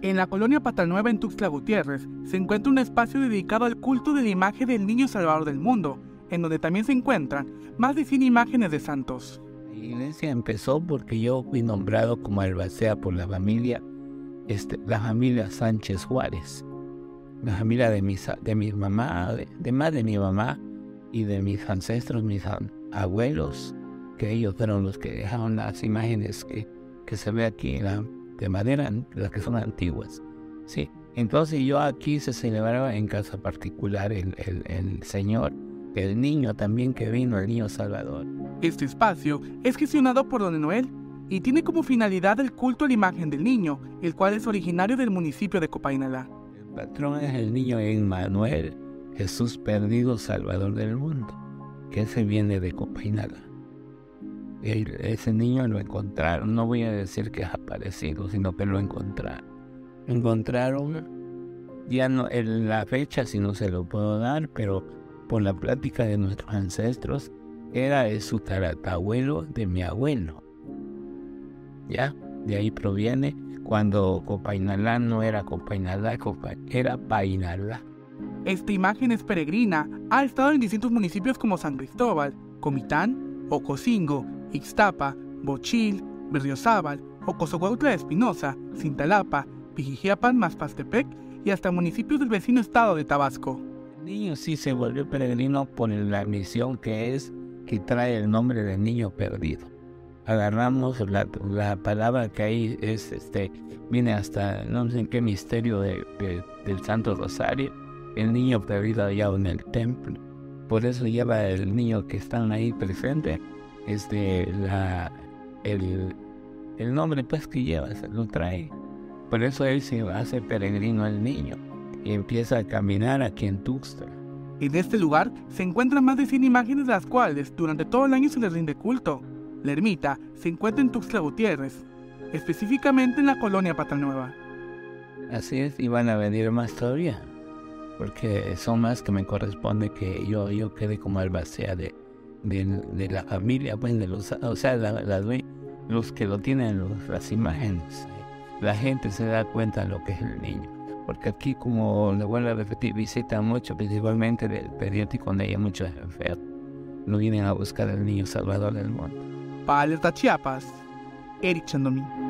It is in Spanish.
En la colonia Patanueva en Tuxtla Gutiérrez se encuentra un espacio dedicado al culto de la imagen del Niño Salvador del Mundo, en donde también se encuentran más de 100 imágenes de santos. La iglesia empezó porque yo fui nombrado como albacea por la familia, este, la familia Sánchez Juárez, la familia de, mis, de mi mamá, de, más de mi mamá y de mis ancestros, mis abuelos, que ellos fueron los que dejaron las imágenes que, que se ve aquí la, de madera, las que son antiguas. Sí. Entonces yo aquí se celebraba en casa particular el, el, el Señor, el niño también que vino, el niño Salvador. Este espacio es gestionado por Don Noel y tiene como finalidad el culto a la imagen del niño, el cual es originario del municipio de Copainalá. El patrón es el niño Emmanuel, Jesús perdido, Salvador del mundo, que ese viene de Copainalá ese niño lo encontraron, no voy a decir que es aparecido, sino que lo encontraron. Encontraron, ya no, en la fecha si no se lo puedo dar, pero por la plática de nuestros ancestros, era su taratabuelo de mi abuelo. ¿Ya? De ahí proviene cuando Copainalá no era Copainalá, era Painalá. Esta imagen es peregrina, ha estado en distintos municipios como San Cristóbal, Comitán, Ocosingo, Ixtapa, Bochil, Berriozábal, Ocosocuautla de Espinosa, Cintalapa, Pijijiapan, Mazpastepec y hasta municipios del vecino estado de Tabasco. El niño sí se volvió peregrino por la misión que es que trae el nombre del niño perdido. Agarramos la, palabra que ahí es, este, viene hasta no sé en qué misterio de, del Santo Rosario, el niño perdido allá en el templo. Por eso lleva el niño que están ahí presente este, la, el, el nombre pues que lleva, se lo trae. Por eso él se hace peregrino al niño y empieza a caminar aquí en Tuxtla. En este lugar se encuentran más de 100 imágenes de las cuales durante todo el año se les rinde culto. La ermita se encuentra en Tuxtla Gutiérrez, específicamente en la colonia Patanueva. Así es, y van a venir más todavía, porque son más que me corresponde que yo, yo quede como albacea de, de, la familia, pues de los, o sea, los que lo tienen las imágenes. La gente se da cuenta de lo que es el niño. Porque aquí, como le vuelvo a repetir, visita mucho, principalmente del periódico donde hay muchos enfermos. No vienen a buscar al niño salvador del mundo. Para Chiapas, Eric Chandomín.